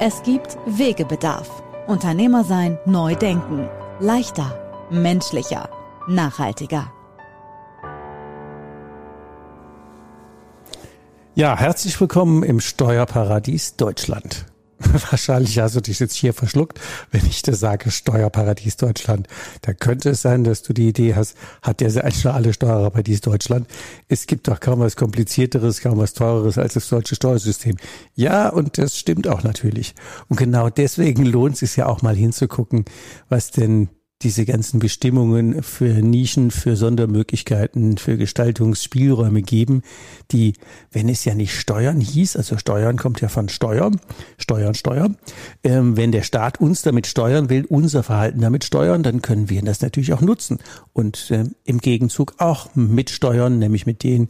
Es gibt Wegebedarf. Unternehmer sein, neu denken. Leichter, menschlicher, nachhaltiger. Ja, herzlich willkommen im Steuerparadies Deutschland. Wahrscheinlich hast du dich jetzt hier verschluckt, wenn ich dir sage Steuerparadies Deutschland. Da könnte es sein, dass du die Idee hast, hat der eigentlich schon alle Steuerparadies Deutschland. Es gibt doch kaum was komplizierteres, kaum was teureres als das deutsche Steuersystem. Ja, und das stimmt auch natürlich. Und genau deswegen lohnt es sich ja auch mal hinzugucken, was denn diese ganzen Bestimmungen für Nischen, für Sondermöglichkeiten, für Gestaltungsspielräume geben, die, wenn es ja nicht Steuern hieß, also Steuern kommt ja von Steuer, Steuern, Steuer, ähm, wenn der Staat uns damit steuern will, unser Verhalten damit steuern, dann können wir das natürlich auch nutzen. Und äh, im Gegenzug auch mitsteuern, nämlich mit den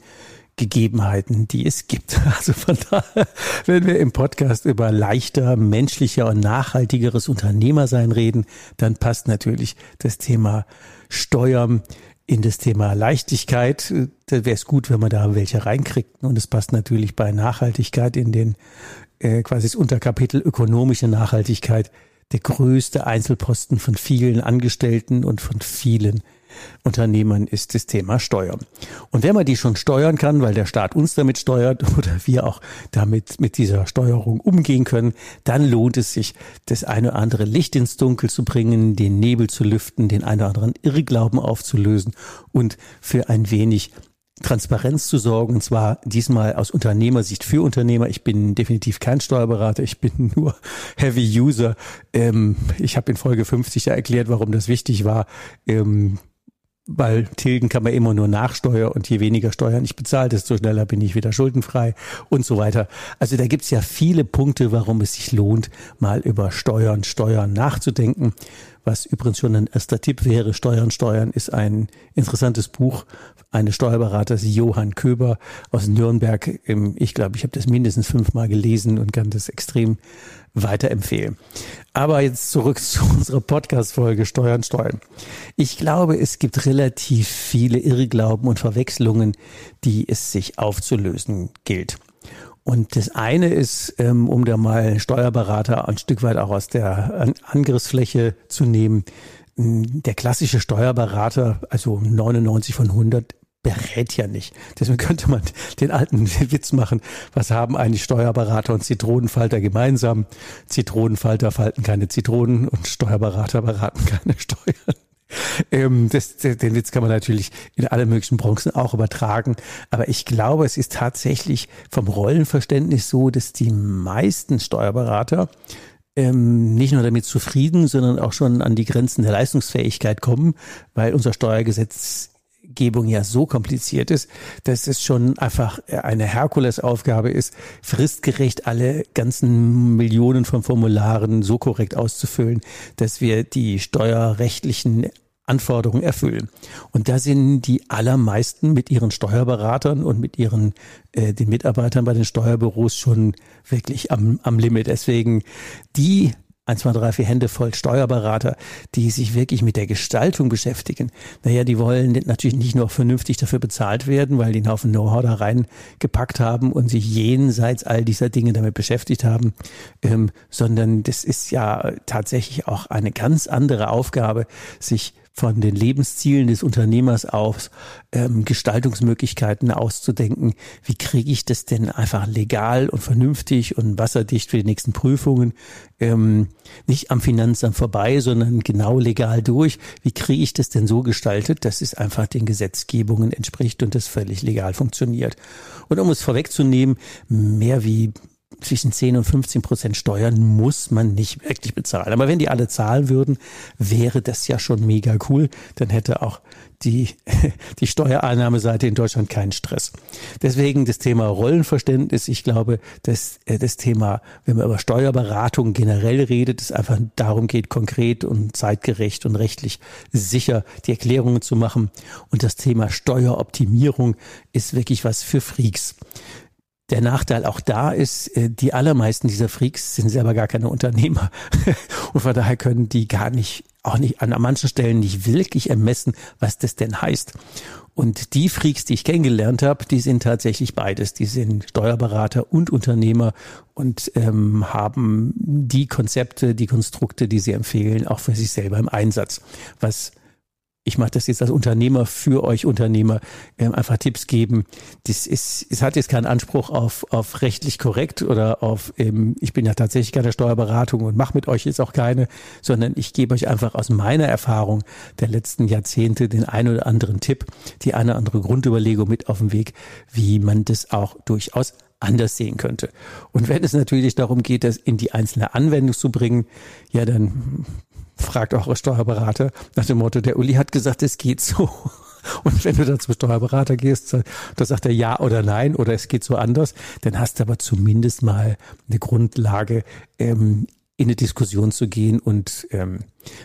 Gegebenheiten, die es gibt. Also von daher, wenn wir im Podcast über leichter, menschlicher und nachhaltigeres Unternehmersein reden, dann passt natürlich das Thema Steuern in das Thema Leichtigkeit. Da wäre es gut, wenn man da welche reinkriegt. Und es passt natürlich bei Nachhaltigkeit in den äh, quasi das Unterkapitel ökonomische Nachhaltigkeit, der größte Einzelposten von vielen Angestellten und von vielen Unternehmern ist das Thema Steuern. Und wenn man die schon steuern kann, weil der Staat uns damit steuert oder wir auch damit mit dieser Steuerung umgehen können, dann lohnt es sich, das eine oder andere Licht ins Dunkel zu bringen, den Nebel zu lüften, den einen oder anderen Irrglauben aufzulösen und für ein wenig Transparenz zu sorgen, und zwar diesmal aus Unternehmersicht für Unternehmer. Ich bin definitiv kein Steuerberater, ich bin nur Heavy User. Ähm, ich habe in Folge 50 ja erklärt, warum das wichtig war. Ähm, weil tilgen kann man immer nur nach Steuer und je weniger Steuern ich bezahle, desto schneller bin ich wieder schuldenfrei und so weiter. Also da gibt's ja viele Punkte, warum es sich lohnt, mal über Steuern, Steuern nachzudenken. Was übrigens schon ein erster Tipp wäre, Steuern, Steuern ist ein interessantes Buch eines Steuerberaters Johann Köber aus Nürnberg. Ich glaube, ich habe das mindestens fünfmal gelesen und kann das extrem weiterempfehlen. Aber jetzt zurück zu unserer Podcast-Folge Steuern, Steuern. Ich glaube, es gibt relativ viele Irrglauben und Verwechslungen, die es sich aufzulösen gilt. Und das eine ist, ähm, um da mal Steuerberater ein Stück weit auch aus der Angriffsfläche zu nehmen, der klassische Steuerberater, also 99 von 100, berät ja nicht. Deswegen könnte man den alten Witz machen, was haben eigentlich Steuerberater und Zitronenfalter gemeinsam? Zitronenfalter falten keine Zitronen und Steuerberater beraten keine Steuern. Ähm, das, den Witz kann man natürlich in alle möglichen Branchen auch übertragen. Aber ich glaube, es ist tatsächlich vom Rollenverständnis so, dass die meisten Steuerberater ähm, nicht nur damit zufrieden, sondern auch schon an die Grenzen der Leistungsfähigkeit kommen, weil unser Steuergesetz Gesetzgebung ja so kompliziert ist, dass es schon einfach eine Herkulesaufgabe ist, fristgerecht alle ganzen Millionen von Formularen so korrekt auszufüllen, dass wir die steuerrechtlichen Anforderungen erfüllen. Und da sind die allermeisten mit ihren Steuerberatern und mit ihren äh, den Mitarbeitern bei den Steuerbüros schon wirklich am, am Limit. Deswegen die eins, zwei, drei, vier Hände voll Steuerberater, die sich wirklich mit der Gestaltung beschäftigen. Naja, die wollen natürlich nicht nur vernünftig dafür bezahlt werden, weil die einen Haufen Know-how da reingepackt haben und sich jenseits all dieser Dinge damit beschäftigt haben, ähm, sondern das ist ja tatsächlich auch eine ganz andere Aufgabe, sich von den Lebenszielen des Unternehmers aus ähm, Gestaltungsmöglichkeiten auszudenken. Wie kriege ich das denn einfach legal und vernünftig und wasserdicht für die nächsten Prüfungen? Ähm, nicht am Finanzamt vorbei, sondern genau legal durch. Wie kriege ich das denn so gestaltet, dass es einfach den Gesetzgebungen entspricht und das völlig legal funktioniert? Und um es vorwegzunehmen, mehr wie zwischen 10 und 15 Prozent Steuern muss man nicht wirklich bezahlen. Aber wenn die alle zahlen würden, wäre das ja schon mega cool. Dann hätte auch die, die Steuereinnahmeseite in Deutschland keinen Stress. Deswegen das Thema Rollenverständnis. Ich glaube, dass äh, das Thema, wenn man über Steuerberatung generell redet, es einfach darum geht, konkret und zeitgerecht und rechtlich sicher die Erklärungen zu machen. Und das Thema Steueroptimierung ist wirklich was für Freaks. Der Nachteil auch da ist, äh, die allermeisten dieser Freaks sind selber gar keine Unternehmer. Und von daher können die gar nicht, auch nicht an manchen Stellen nicht wirklich ermessen, was das denn heißt. Und die Freaks, die ich kennengelernt habe, die sind tatsächlich beides. Die sind Steuerberater und Unternehmer und ähm, haben die Konzepte, die Konstrukte, die sie empfehlen, auch für sich selber im Einsatz. Was ich mache das jetzt als Unternehmer für euch Unternehmer, ähm, einfach Tipps geben. Das ist, es hat jetzt keinen Anspruch auf, auf rechtlich korrekt oder auf, ähm, ich bin ja tatsächlich keine Steuerberatung und mache mit euch jetzt auch keine, sondern ich gebe euch einfach aus meiner Erfahrung der letzten Jahrzehnte den einen oder anderen Tipp, die eine oder andere Grundüberlegung mit auf den Weg, wie man das auch durchaus anders sehen könnte. Und wenn es natürlich darum geht, das in die einzelne Anwendung zu bringen, ja, dann fragt eure Steuerberater nach dem Motto, der Uli hat gesagt, es geht so. Und wenn du dann zum Steuerberater gehst, da sagt er ja oder nein oder es geht so anders, dann hast du aber zumindest mal eine Grundlage, ähm, in eine Diskussion zu gehen. Und ähm,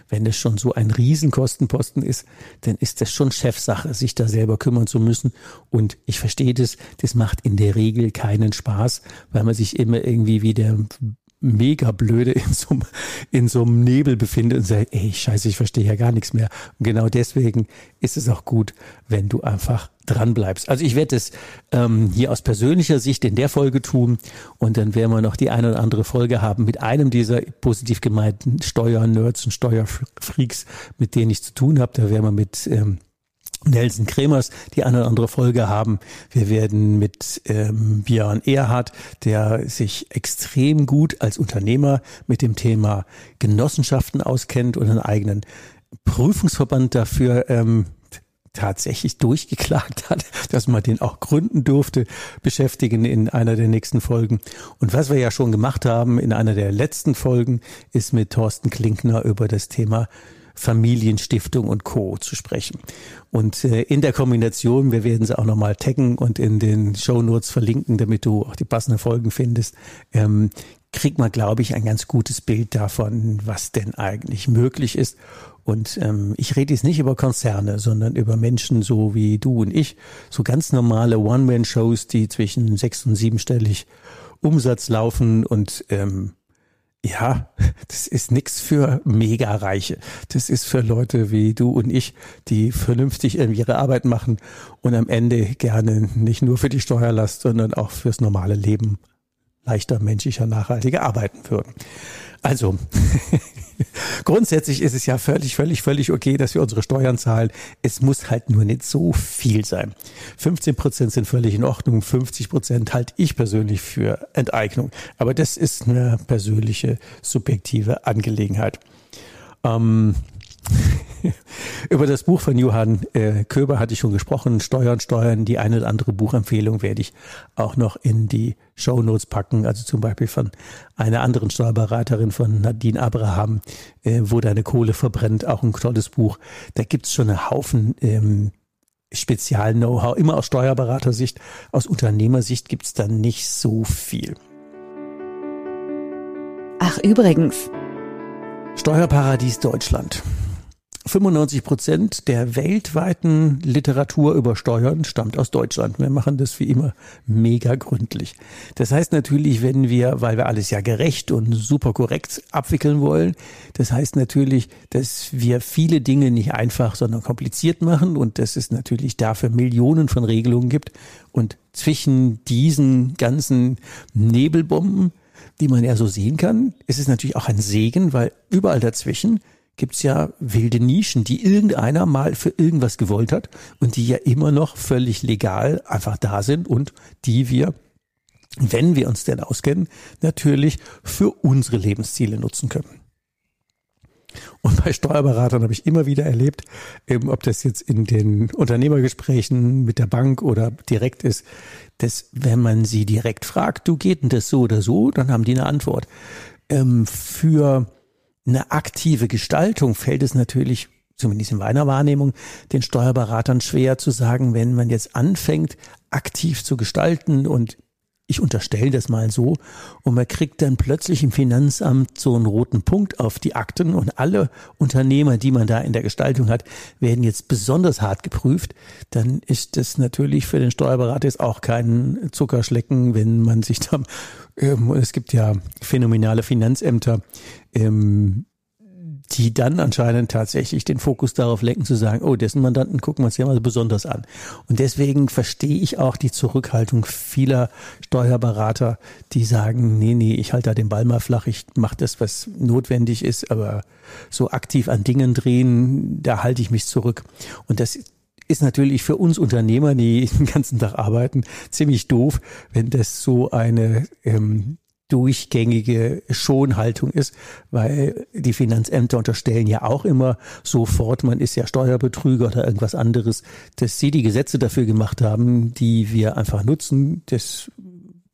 wenn es schon so ein Riesenkostenposten ist, dann ist das schon Chefsache, sich da selber kümmern zu müssen. Und ich verstehe das, das macht in der Regel keinen Spaß, weil man sich immer irgendwie wie der mega blöde in so, in so einem Nebel befindet und sagt, ey, scheiße, ich verstehe ja gar nichts mehr. Und genau deswegen ist es auch gut, wenn du einfach dran bleibst. Also ich werde es ähm, hier aus persönlicher Sicht in der Folge tun und dann werden wir noch die eine oder andere Folge haben mit einem dieser positiv gemeinten Steuernerds und Steuerfreaks, mit denen ich zu tun habe. Da werden wir mit ähm, Nelson Kremers die eine oder andere Folge haben. Wir werden mit ähm, Björn Erhardt, der sich extrem gut als Unternehmer mit dem Thema Genossenschaften auskennt und einen eigenen Prüfungsverband dafür ähm, tatsächlich durchgeklagt hat, dass man den auch gründen durfte, beschäftigen in einer der nächsten Folgen. Und was wir ja schon gemacht haben in einer der letzten Folgen, ist mit Thorsten Klinkner über das Thema Familienstiftung und Co. zu sprechen. Und äh, in der Kombination, wir werden sie auch nochmal taggen und in den Show Notes verlinken, damit du auch die passenden Folgen findest, ähm, kriegt man, glaube ich, ein ganz gutes Bild davon, was denn eigentlich möglich ist. Und ähm, ich rede jetzt nicht über Konzerne, sondern über Menschen so wie du und ich, so ganz normale One-Man-Shows, die zwischen sechs und siebenstellig Umsatz laufen und ähm, ja, das ist nix für Mega-Reiche. Das ist für Leute wie du und ich, die vernünftig ihre Arbeit machen und am Ende gerne nicht nur für die Steuerlast, sondern auch fürs normale Leben leichter, menschlicher, nachhaltiger arbeiten würden. Also, grundsätzlich ist es ja völlig, völlig, völlig okay, dass wir unsere Steuern zahlen. Es muss halt nur nicht so viel sein. 15 Prozent sind völlig in Ordnung. 50 Prozent halte ich persönlich für Enteignung. Aber das ist eine persönliche, subjektive Angelegenheit. Ähm, Über das Buch von Johann äh, Köber hatte ich schon gesprochen. Steuern, Steuern. Die eine oder andere Buchempfehlung werde ich auch noch in die Show Notes packen. Also zum Beispiel von einer anderen Steuerberaterin von Nadine Abraham, äh, wo deine Kohle verbrennt. Auch ein tolles Buch. Da gibt's schon einen Haufen ähm, Spezial-Know-how. Immer aus Steuerberatersicht. Aus Unternehmersicht gibt's da nicht so viel. Ach, übrigens. Steuerparadies Deutschland. 95 Prozent der weltweiten Literatur über Steuern stammt aus Deutschland. Wir machen das wie immer mega gründlich. Das heißt natürlich, wenn wir, weil wir alles ja gerecht und super korrekt abwickeln wollen, das heißt natürlich, dass wir viele Dinge nicht einfach, sondern kompliziert machen und dass es natürlich dafür Millionen von Regelungen gibt. Und zwischen diesen ganzen Nebelbomben, die man ja so sehen kann, ist es natürlich auch ein Segen, weil überall dazwischen gibt's ja wilde Nischen, die irgendeiner mal für irgendwas gewollt hat und die ja immer noch völlig legal einfach da sind und die wir, wenn wir uns denn auskennen, natürlich für unsere Lebensziele nutzen können. Und bei Steuerberatern habe ich immer wieder erlebt, eben ob das jetzt in den Unternehmergesprächen mit der Bank oder direkt ist, dass wenn man sie direkt fragt, du geht denn das so oder so, dann haben die eine Antwort. Ähm, für eine aktive Gestaltung fällt es natürlich, zumindest in meiner Wahrnehmung, den Steuerberatern schwer zu sagen, wenn man jetzt anfängt, aktiv zu gestalten und ich unterstelle das mal so, und man kriegt dann plötzlich im Finanzamt so einen roten Punkt auf die Akten. Und alle Unternehmer, die man da in der Gestaltung hat, werden jetzt besonders hart geprüft, dann ist das natürlich für den Steuerberater jetzt auch kein Zuckerschlecken, wenn man sich da, ähm, es gibt ja phänomenale Finanzämter, ähm, die dann anscheinend tatsächlich den Fokus darauf lenken zu sagen, oh, dessen Mandanten gucken wir uns ja mal besonders an. Und deswegen verstehe ich auch die Zurückhaltung vieler Steuerberater, die sagen, nee, nee, ich halte da den Ball mal flach, ich mache das, was notwendig ist, aber so aktiv an Dingen drehen, da halte ich mich zurück. Und das ist natürlich für uns Unternehmer, die den ganzen Tag arbeiten, ziemlich doof, wenn das so eine ähm, durchgängige Schonhaltung ist, weil die Finanzämter unterstellen ja auch immer sofort, man ist ja Steuerbetrüger oder irgendwas anderes, dass sie die Gesetze dafür gemacht haben, die wir einfach nutzen, das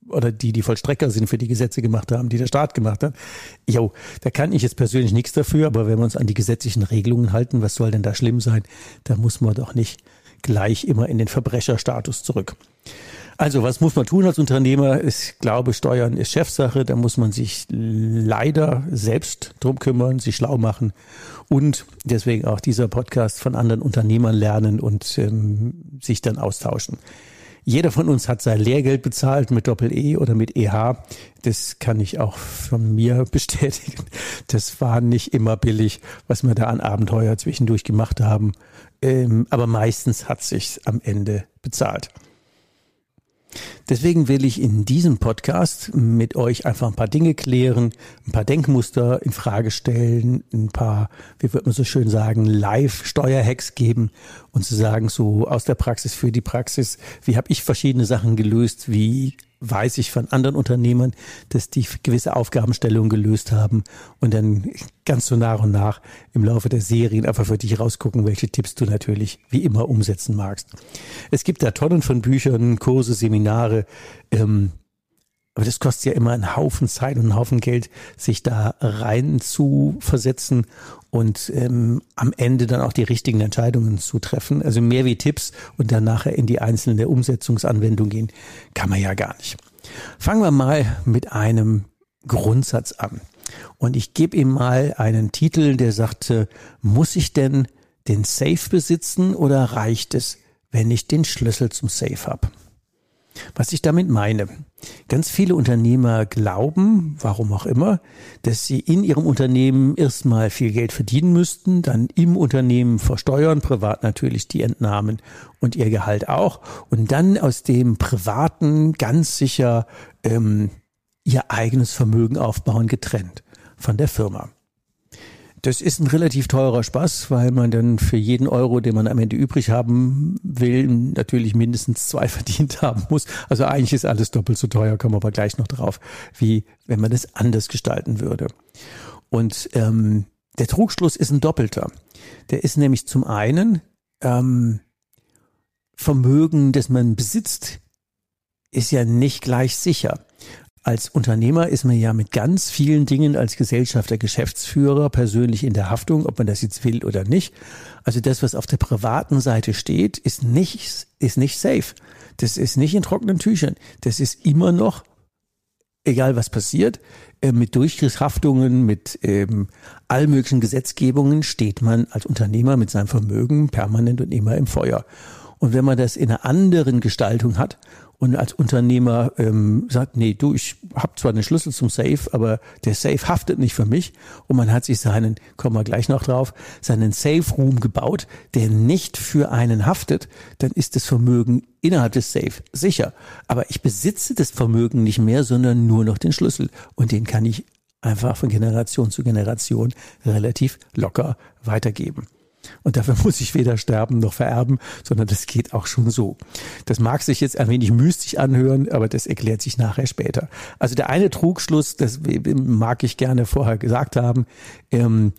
oder die die Vollstrecker sind für die Gesetze gemacht haben, die der Staat gemacht hat. Jo, da kann ich jetzt persönlich nichts dafür, aber wenn wir uns an die gesetzlichen Regelungen halten, was soll denn da schlimm sein? Da muss man doch nicht gleich immer in den Verbrecherstatus zurück. Also was muss man tun als Unternehmer? Ich glaube, Steuern ist Chefsache. Da muss man sich leider selbst drum kümmern, sich schlau machen und deswegen auch dieser Podcast von anderen Unternehmern lernen und ähm, sich dann austauschen. Jeder von uns hat sein Lehrgeld bezahlt mit Doppel-E oder mit EH. Das kann ich auch von mir bestätigen. Das war nicht immer billig, was wir da an Abenteuer zwischendurch gemacht haben. Ähm, aber meistens hat sich am Ende bezahlt. Deswegen will ich in diesem Podcast mit euch einfach ein paar Dinge klären, ein paar Denkmuster in Frage stellen, ein paar, wie würde man so schön sagen, Live-Steuerhacks geben und zu sagen, so aus der Praxis für die Praxis, wie habe ich verschiedene Sachen gelöst, wie weiß ich von anderen Unternehmern, dass die gewisse Aufgabenstellungen gelöst haben und dann ganz so nach und nach im Laufe der Serien einfach für dich rausgucken, welche Tipps du natürlich wie immer umsetzen magst. Es gibt da Tonnen von Büchern, Kurse, Seminare, ähm, aber das kostet ja immer einen Haufen Zeit und einen Haufen Geld, sich da rein zu versetzen und ähm, am Ende dann auch die richtigen Entscheidungen zu treffen. Also mehr wie Tipps und dann nachher in die einzelne Umsetzungsanwendung gehen, kann man ja gar nicht. Fangen wir mal mit einem Grundsatz an. Und ich gebe ihm mal einen Titel, der sagte, muss ich denn den Safe besitzen oder reicht es, wenn ich den Schlüssel zum Safe habe? Was ich damit meine, ganz viele Unternehmer glauben, warum auch immer, dass sie in ihrem Unternehmen erstmal viel Geld verdienen müssten, dann im Unternehmen versteuern, privat natürlich die Entnahmen und ihr Gehalt auch, und dann aus dem Privaten ganz sicher ähm, ihr eigenes Vermögen aufbauen, getrennt von der Firma. Das ist ein relativ teurer Spaß, weil man dann für jeden Euro, den man am Ende übrig haben will, natürlich mindestens zwei verdient haben muss. Also eigentlich ist alles doppelt so teuer, kommen wir aber gleich noch drauf, wie wenn man es anders gestalten würde. Und ähm, der Trugschluss ist ein doppelter. Der ist nämlich zum einen ähm, Vermögen, das man besitzt, ist ja nicht gleich sicher. Als Unternehmer ist man ja mit ganz vielen Dingen als Gesellschafter, Geschäftsführer persönlich in der Haftung, ob man das jetzt will oder nicht. Also das, was auf der privaten Seite steht, ist nicht, ist nicht safe. Das ist nicht in trockenen Tüchern. Das ist immer noch, egal was passiert, äh, mit Durchgriffshaftungen, mit ähm, all möglichen Gesetzgebungen steht man als Unternehmer mit seinem Vermögen permanent und immer im Feuer. Und wenn man das in einer anderen Gestaltung hat und als Unternehmer ähm, sagt, nee, du, ich habe zwar den Schlüssel zum Safe, aber der Safe haftet nicht für mich und man hat sich seinen, kommen wir gleich noch drauf, seinen Safe Room gebaut, der nicht für einen haftet, dann ist das Vermögen innerhalb des Safe sicher. Aber ich besitze das Vermögen nicht mehr, sondern nur noch den Schlüssel und den kann ich einfach von Generation zu Generation relativ locker weitergeben. Und dafür muss ich weder sterben noch vererben, sondern das geht auch schon so. Das mag sich jetzt ein wenig mystisch anhören, aber das erklärt sich nachher später. Also der eine Trugschluss, das mag ich gerne vorher gesagt haben, ähm,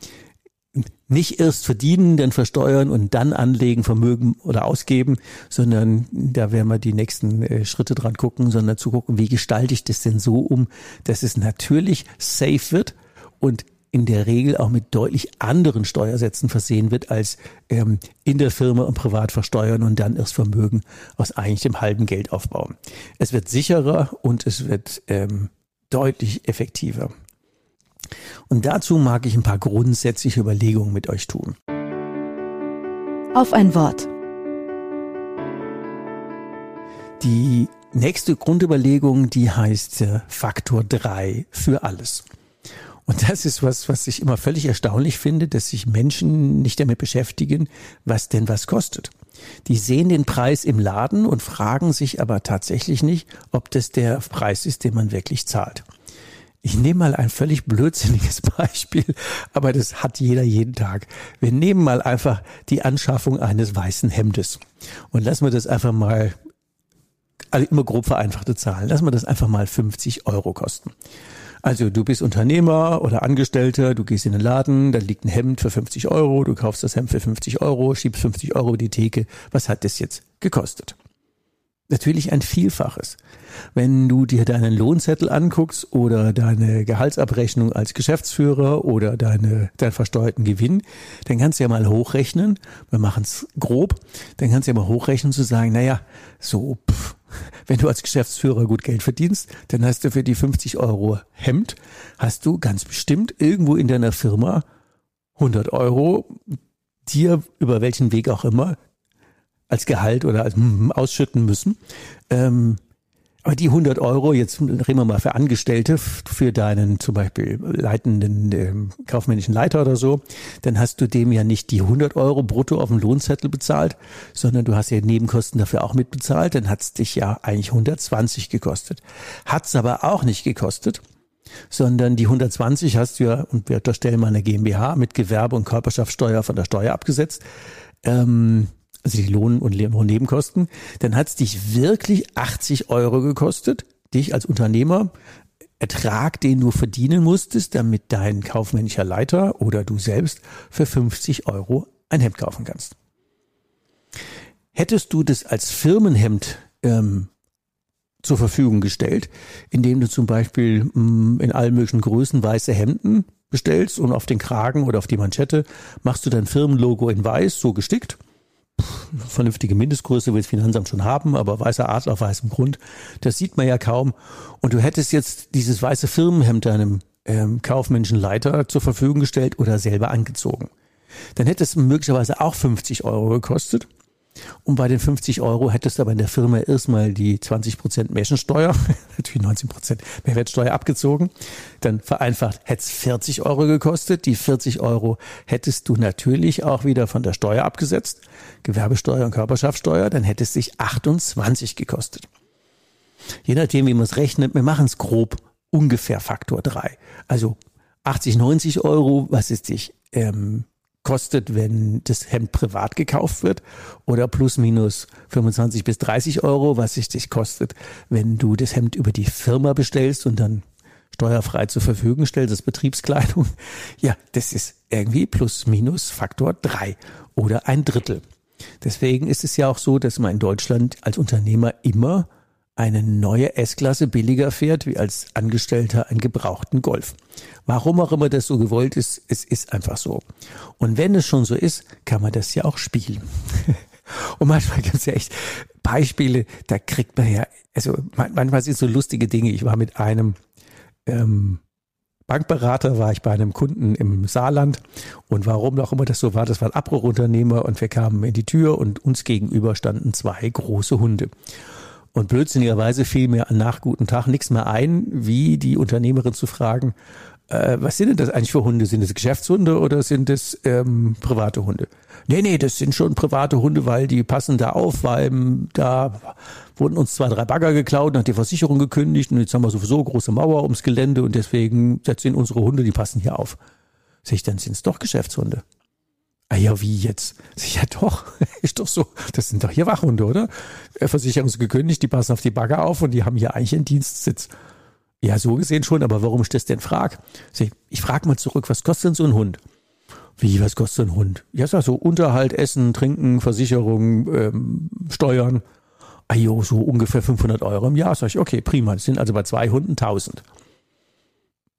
nicht erst verdienen, dann versteuern und dann anlegen, Vermögen oder ausgeben, sondern da werden wir die nächsten äh, Schritte dran gucken, sondern zu gucken, wie gestalte ich das denn so um, dass es natürlich safe wird und in der Regel auch mit deutlich anderen Steuersätzen versehen wird, als ähm, in der Firma und privat versteuern und dann erst Vermögen aus eigentlich dem halben Geld aufbauen. Es wird sicherer und es wird ähm, deutlich effektiver. Und dazu mag ich ein paar grundsätzliche Überlegungen mit euch tun. Auf ein Wort. Die nächste Grundüberlegung, die heißt äh, Faktor 3 für alles. Und das ist was, was ich immer völlig erstaunlich finde, dass sich Menschen nicht damit beschäftigen, was denn was kostet. Die sehen den Preis im Laden und fragen sich aber tatsächlich nicht, ob das der Preis ist, den man wirklich zahlt. Ich nehme mal ein völlig blödsinniges Beispiel, aber das hat jeder jeden Tag. Wir nehmen mal einfach die Anschaffung eines weißen Hemdes und lassen wir das einfach mal, also immer grob vereinfachte Zahlen, lassen wir das einfach mal 50 Euro kosten. Also du bist Unternehmer oder Angestellter, du gehst in den Laden, da liegt ein Hemd für 50 Euro, du kaufst das Hemd für 50 Euro, schiebst 50 Euro über die Theke. Was hat das jetzt gekostet? Natürlich ein Vielfaches. Wenn du dir deinen Lohnzettel anguckst oder deine Gehaltsabrechnung als Geschäftsführer oder deine, deinen versteuerten Gewinn, dann kannst du ja mal hochrechnen, wir machen es grob, dann kannst du ja mal hochrechnen zu sagen, naja, so, pff, wenn du als Geschäftsführer gut Geld verdienst, dann hast du für die 50 Euro Hemd, hast du ganz bestimmt irgendwo in deiner Firma 100 Euro dir über welchen Weg auch immer als Gehalt oder als hm, ausschütten müssen. Ähm, aber die 100 Euro, jetzt reden wir mal für Angestellte, für deinen zum Beispiel leitenden äh, kaufmännischen Leiter oder so, dann hast du dem ja nicht die 100 Euro brutto auf dem Lohnzettel bezahlt, sondern du hast ja Nebenkosten dafür auch mitbezahlt, dann hat's dich ja eigentlich 120 gekostet. Hat's aber auch nicht gekostet, sondern die 120 hast du ja, und wir unterstellen mal eine GmbH mit Gewerbe und Körperschaftssteuer von der Steuer abgesetzt, ähm, also die Lohn- und Nebenkosten, dann hat es dich wirklich 80 Euro gekostet, dich als Unternehmer, Ertrag, den du verdienen musstest, damit dein kaufmännischer Leiter oder du selbst für 50 Euro ein Hemd kaufen kannst. Hättest du das als Firmenhemd ähm, zur Verfügung gestellt, indem du zum Beispiel mh, mm, in allen möglichen Größen weiße Hemden bestellst und auf den Kragen oder auf die Manschette machst du dein Firmenlogo in weiß, so gestickt vernünftige Mindestgröße will das Finanzamt schon haben, aber weißer Adler auf weißem Grund, das sieht man ja kaum. Und du hättest jetzt dieses weiße Firmenhemd deinem ähm, kaufmännischen Leiter zur Verfügung gestellt oder selber angezogen. Dann hätte es möglicherweise auch 50 Euro gekostet. Und bei den 50 Euro hättest du aber in der Firma erstmal die 20 Prozent Mehrwertsteuer, natürlich 19 Prozent Mehrwertsteuer abgezogen. Dann vereinfacht hätte es 40 Euro gekostet. Die 40 Euro hättest du natürlich auch wieder von der Steuer abgesetzt. Gewerbesteuer und Körperschaftssteuer, dann hätte es sich 28 gekostet. Je nachdem, wie man es rechnet, wir machen es grob ungefähr Faktor 3. Also 80, 90 Euro, was ist dich ähm, kostet, wenn das Hemd privat gekauft wird oder plus minus 25 bis 30 Euro, was sich dich kostet, wenn du das Hemd über die Firma bestellst und dann steuerfrei zur Verfügung stellst, das Betriebskleidung. Ja, das ist irgendwie plus minus Faktor drei oder ein Drittel. Deswegen ist es ja auch so, dass man in Deutschland als Unternehmer immer eine neue S-Klasse billiger fährt, wie als Angestellter einen gebrauchten Golf. Warum auch immer das so gewollt ist, es ist einfach so. Und wenn es schon so ist, kann man das ja auch spielen. Und manchmal gibt es ja echt Beispiele, da kriegt man ja, also manchmal sind so lustige Dinge. Ich war mit einem ähm, Bankberater, war ich bei einem Kunden im Saarland und warum auch immer das so war, das war ein Abbruchunternehmer und wir kamen in die Tür und uns gegenüber standen zwei große Hunde. Und blödsinnigerweise fiel mir nach guten Tag nichts mehr ein, wie die Unternehmerin zu fragen, äh, was sind denn das eigentlich für Hunde? Sind das Geschäftshunde oder sind das ähm, private Hunde? Nee, nee, das sind schon private Hunde, weil die passen da auf, weil ähm, da wurden uns zwei, drei Bagger geklaut, hat die Versicherung gekündigt und jetzt haben wir sowieso große Mauer ums Gelände und deswegen setzen unsere Hunde, die passen hier auf. Sag ich, dann sind es doch Geschäftshunde. Ah ja, wie jetzt? Ja doch, ist doch so. Das sind doch hier Wachhunde, oder? Versicherung ist gekündigt, die passen auf die Bagger auf und die haben hier eigentlich einen Dienstsitz. Ja, so gesehen schon, aber warum ich das denn frag? Ich, ich frage mal zurück, was kostet denn so ein Hund? Wie, was kostet ein Hund? Ja, sag so Unterhalt, Essen, Trinken, Versicherung, ähm, Steuern. Ah so ungefähr 500 Euro im Jahr. Sag ich, okay, prima. Das sind also bei zwei Hunden 1000.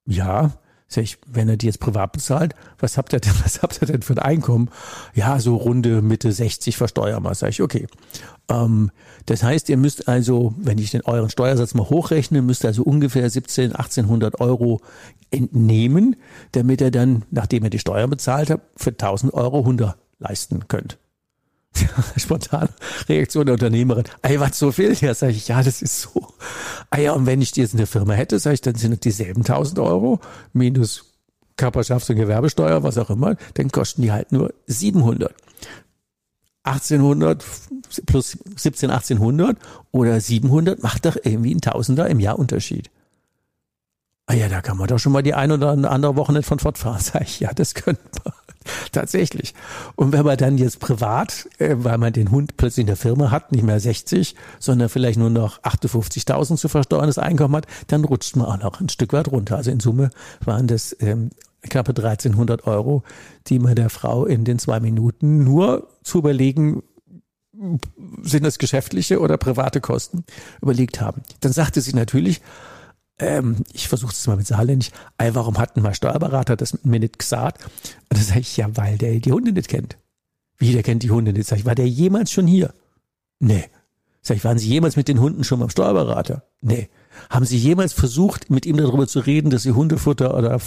Ja, Sag ich, wenn er die jetzt privat bezahlt, was habt ihr denn, was habt ihr denn für ein Einkommen? Ja, so runde Mitte 60 versteuern wir. Sag ich, okay. Ähm, das heißt, ihr müsst also, wenn ich den euren Steuersatz mal hochrechne, müsst ihr also ungefähr 17, 1800 Euro entnehmen, damit ihr dann, nachdem ihr die Steuer bezahlt habt, für 1000 Euro Hunde leisten könnt. Spontane Reaktion der Unternehmerin. Ey, was so viel? Ja, sage ich, ja, das ist so. Ah ja, und wenn ich die jetzt in der Firma hätte, sage ich, dann sind es dieselben 1000 Euro minus Körperschafts- und Gewerbesteuer, was auch immer, dann kosten die halt nur 700. 1800 plus 17, 1800 oder 700 macht doch irgendwie ein Tausender im Jahr Unterschied. Ah ja, da kann man doch schon mal die ein oder andere Woche nicht von fortfahren. Sag ich, ja, das könnte man. Tatsächlich. Und wenn man dann jetzt privat, äh, weil man den Hund plötzlich in der Firma hat, nicht mehr 60, sondern vielleicht nur noch 58.000 zu versteuerndes Einkommen hat, dann rutscht man auch noch ein Stück weit runter. Also in Summe waren das ähm, knappe 1300 Euro, die man der Frau in den zwei Minuten nur zu überlegen, sind das geschäftliche oder private Kosten, überlegt haben. Dann sagte sie natürlich, ähm, ich versuche es mal mit Saarländisch, ey, warum hat denn mein Steuerberater das mir nicht gesagt? Und dann sage ich, ja, weil der die Hunde nicht kennt. Wie, der kennt die Hunde nicht? Sag ich, war der jemals schon hier? Nee. Sag ich, waren Sie jemals mit den Hunden schon beim Steuerberater? Nee. Haben Sie jemals versucht, mit ihm darüber zu reden, dass Sie Hundefutter oder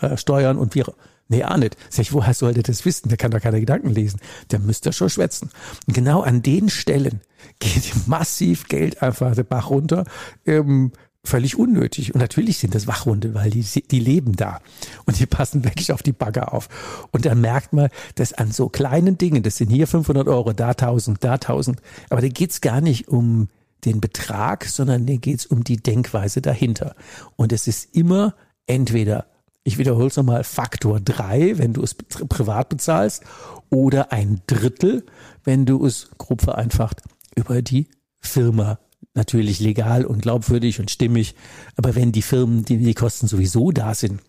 äh, steuern und wir Nee, auch nicht. Sag ich, woher soll der das wissen? Der kann doch keine Gedanken lesen. Der müsste schon schwätzen. Und genau an den Stellen geht massiv Geld einfach den Bach runter. Ähm, völlig unnötig. Und natürlich sind das Wachhunde, weil die, die leben da. Und die passen wirklich auf die Bagger auf. Und dann merkt man, dass an so kleinen Dingen, das sind hier 500 Euro, da 1000, da 1000, aber da geht's gar nicht um den Betrag, sondern da geht's um die Denkweise dahinter. Und es ist immer entweder, ich wiederhole es nochmal, Faktor drei, wenn du es privat bezahlst, oder ein Drittel, wenn du es grob vereinfacht über die Firma natürlich legal und glaubwürdig und stimmig. Aber wenn die Firmen, die die Kosten sowieso da sind,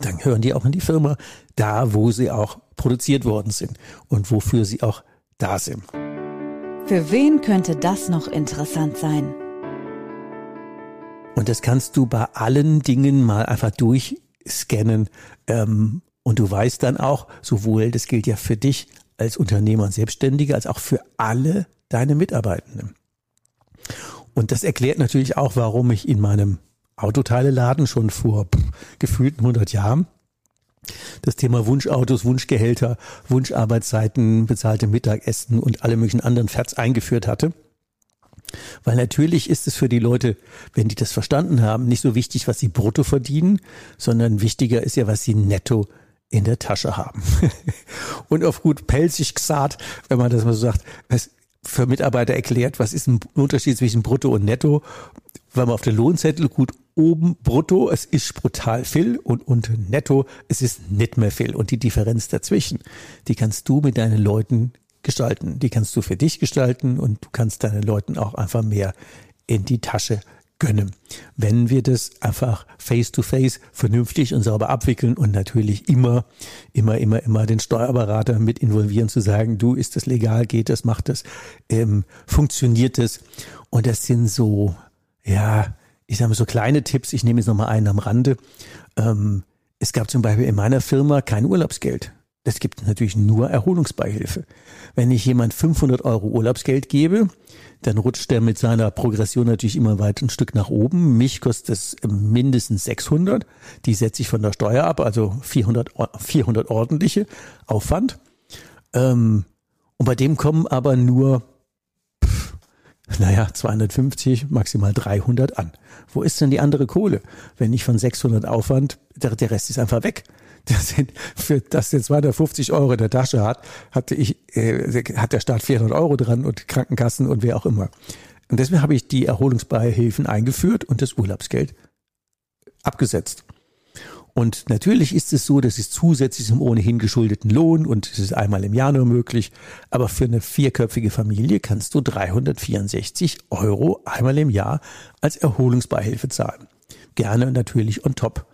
dann hören die auch in die Firma, da wo sie auch produziert worden sind und wofür sie auch da sind. Für wen könnte das noch interessant sein? Und das kannst du bei allen Dingen mal einfach durchscannen. Ähm, und du weißt dann auch, sowohl, das gilt ja für dich als Unternehmer und Selbstständige, als auch für alle deine Mitarbeitenden. Und das erklärt natürlich auch, warum ich in meinem Autoteileladen schon vor pff, gefühlten 100 Jahren das Thema Wunschautos, Wunschgehälter, Wunscharbeitszeiten, bezahlte Mittagessen und alle möglichen anderen Ferts eingeführt hatte. Weil natürlich ist es für die Leute, wenn die das verstanden haben, nicht so wichtig, was sie brutto verdienen, sondern wichtiger ist ja, was sie netto in der Tasche haben. und auf gut pelzig gesagt, wenn man das mal so sagt, es für Mitarbeiter erklärt, was ist ein Unterschied zwischen Brutto und Netto, weil man auf der Lohnzettel gut oben Brutto, es ist brutal viel und unten Netto, es ist nicht mehr viel. Und die Differenz dazwischen, die kannst du mit deinen Leuten gestalten. Die kannst du für dich gestalten und du kannst deinen Leuten auch einfach mehr in die Tasche gönnen. Wenn wir das einfach face to face vernünftig und sauber abwickeln und natürlich immer, immer, immer, immer den Steuerberater mit involvieren, zu sagen, du, ist das legal, geht das, macht das, ähm, funktioniert das? Und das sind so, ja, ich sage mal so kleine Tipps, ich nehme jetzt nochmal einen am Rande. Ähm, es gab zum Beispiel in meiner Firma kein Urlaubsgeld. Das gibt natürlich nur Erholungsbeihilfe. Wenn ich jemand 500 Euro Urlaubsgeld gebe, dann rutscht er mit seiner Progression natürlich immer weit ein Stück nach oben. Mich kostet es mindestens 600. Die setze ich von der Steuer ab, also 400, 400 ordentliche Aufwand. Ähm, und bei dem kommen aber nur naja, 250, maximal 300 an. Wo ist denn die andere Kohle? Wenn ich von 600 Aufwand, der, der Rest ist einfach weg. Das sind, für das der 250 Euro in der Tasche hat, hatte ich, äh, hat der Staat 400 Euro dran und Krankenkassen und wer auch immer. Und deswegen habe ich die Erholungsbeihilfen eingeführt und das Urlaubsgeld abgesetzt. Und natürlich ist es so, das ist zusätzlich zum ohnehin geschuldeten Lohn und es ist einmal im Jahr nur möglich. Aber für eine vierköpfige Familie kannst du 364 Euro einmal im Jahr als Erholungsbeihilfe zahlen. Gerne natürlich on top.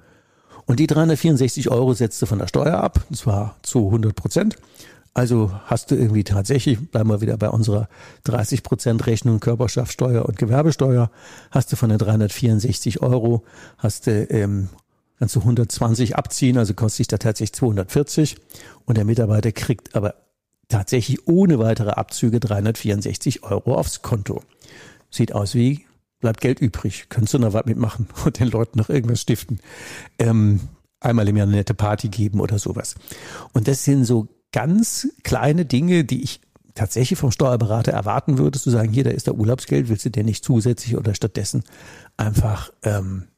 Und die 364 Euro setzt du von der Steuer ab, und zwar zu 100 Prozent. Also hast du irgendwie tatsächlich, bleiben wir wieder bei unserer 30 Prozent Rechnung Körperschaftssteuer und Gewerbesteuer, hast du von den 364 Euro, hast du ähm, kannst du 120 abziehen, also kostet sich da tatsächlich 240 und der Mitarbeiter kriegt aber tatsächlich ohne weitere Abzüge 364 Euro aufs Konto. Sieht aus wie, bleibt Geld übrig, könntest du noch was mitmachen und den Leuten noch irgendwas stiften. Ähm, einmal im Jahr eine nette Party geben oder sowas. Und das sind so ganz kleine Dinge, die ich tatsächlich vom Steuerberater erwarten würde, zu sagen, hier, da ist der Urlaubsgeld, willst du dir nicht zusätzlich oder stattdessen einfach ähm,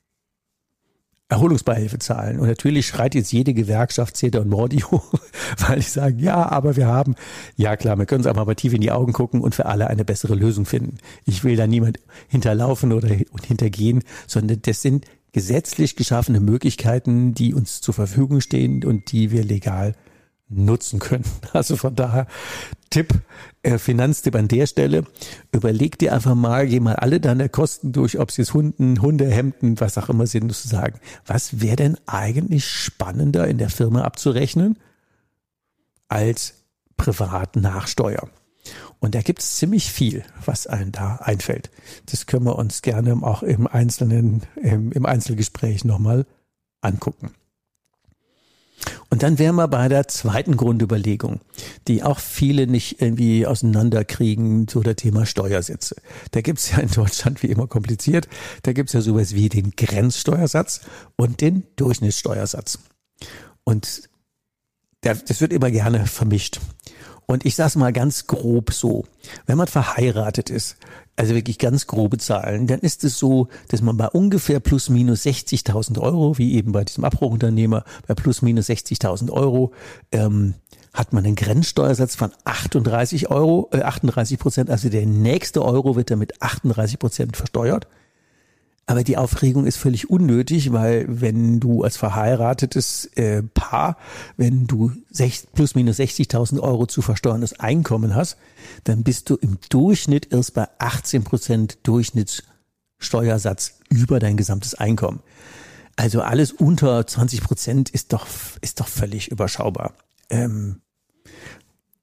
Erholungsbeihilfe zahlen. Und natürlich schreit jetzt jede Gewerkschaft CETA und Mordio, weil die sagen, ja, aber wir haben, ja klar, wir können uns auch mal tief in die Augen gucken und für alle eine bessere Lösung finden. Ich will da niemand hinterlaufen oder hintergehen, sondern das sind gesetzlich geschaffene Möglichkeiten, die uns zur Verfügung stehen und die wir legal nutzen können. Also von daher Tipp, äh, Finanztipp an der Stelle. Überleg dir einfach mal, geh mal alle deine Kosten durch, ob es jetzt Hunden, Hunde, Hemden, was auch immer sind, zu sagen, was wäre denn eigentlich spannender in der Firma abzurechnen als privat Nachsteuer? Und da gibt es ziemlich viel, was einem da einfällt. Das können wir uns gerne auch im einzelnen, im, im Einzelgespräch nochmal angucken. Und dann wären wir bei der zweiten Grundüberlegung, die auch viele nicht irgendwie auseinanderkriegen, so der Thema Steuersätze. Da gibt's ja in Deutschland wie immer kompliziert, da gibt's ja sowas wie den Grenzsteuersatz und den Durchschnittssteuersatz. Und das wird immer gerne vermischt. Und ich sage mal ganz grob so, wenn man verheiratet ist, also wirklich ganz grobe Zahlen, dann ist es so, dass man bei ungefähr plus minus 60.000 Euro, wie eben bei diesem Abbruchunternehmer, bei plus minus 60.000 Euro, ähm, hat man einen Grenzsteuersatz von 38 Euro, äh, 38 Prozent, also der nächste Euro wird damit 38 Prozent versteuert. Aber die Aufregung ist völlig unnötig, weil wenn du als verheiratetes äh, Paar, wenn du sech, plus minus 60.000 Euro zu versteuerndes Einkommen hast, dann bist du im Durchschnitt erst bei 18 Prozent Durchschnittssteuersatz über dein gesamtes Einkommen. Also alles unter 20 Prozent ist doch, ist doch völlig überschaubar. Ähm,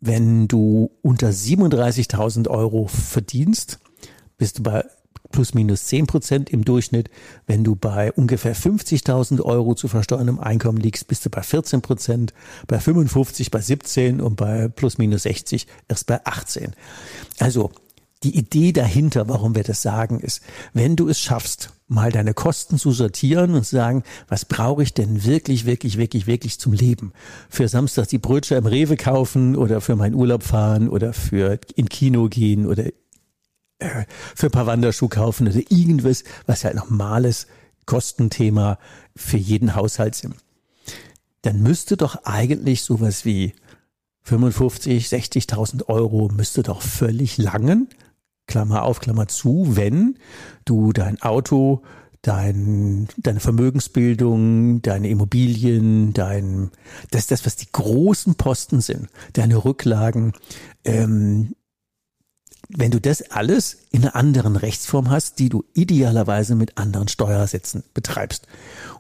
wenn du unter 37.000 Euro verdienst, bist du bei plus minus 10 Prozent im Durchschnitt. Wenn du bei ungefähr 50.000 Euro zu versteuerndem Einkommen liegst, bist du bei 14 Prozent, bei 55 bei 17 und bei plus minus 60 erst bei 18. Also die Idee dahinter, warum wir das sagen, ist, wenn du es schaffst, mal deine Kosten zu sortieren und zu sagen, was brauche ich denn wirklich, wirklich, wirklich, wirklich zum Leben? Für Samstag die Brötchen im Rewe kaufen oder für meinen Urlaub fahren oder für in Kino gehen oder äh, für ein paar Wanderschuhe kaufen oder irgendwas, was ein normales Kostenthema für jeden Haushalt sind. Dann müsste doch eigentlich sowas wie 55, 60.000 Euro müsste doch völlig langen, Klammer auf, Klammer zu, wenn du dein Auto, dein, deine Vermögensbildung, deine Immobilien, dein, das, das, was die großen Posten sind, deine Rücklagen, ähm, wenn du das alles in einer anderen Rechtsform hast, die du idealerweise mit anderen Steuersätzen betreibst.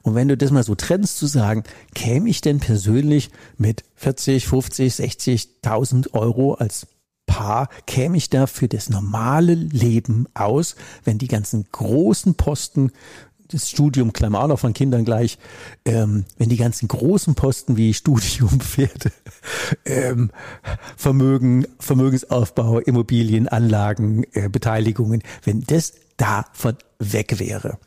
Und wenn du das mal so trennst, zu sagen, käme ich denn persönlich mit 40, 50, 60.000 Euro als Paar, käme ich da für das normale Leben aus, wenn die ganzen großen Posten das Studium, Klammer auch noch von Kindern gleich, ähm, wenn die ganzen großen Posten wie Studium, Pferde, ähm, Vermögen, Vermögensaufbau, Immobilien, Anlagen, äh, Beteiligungen, wenn das davon weg wäre.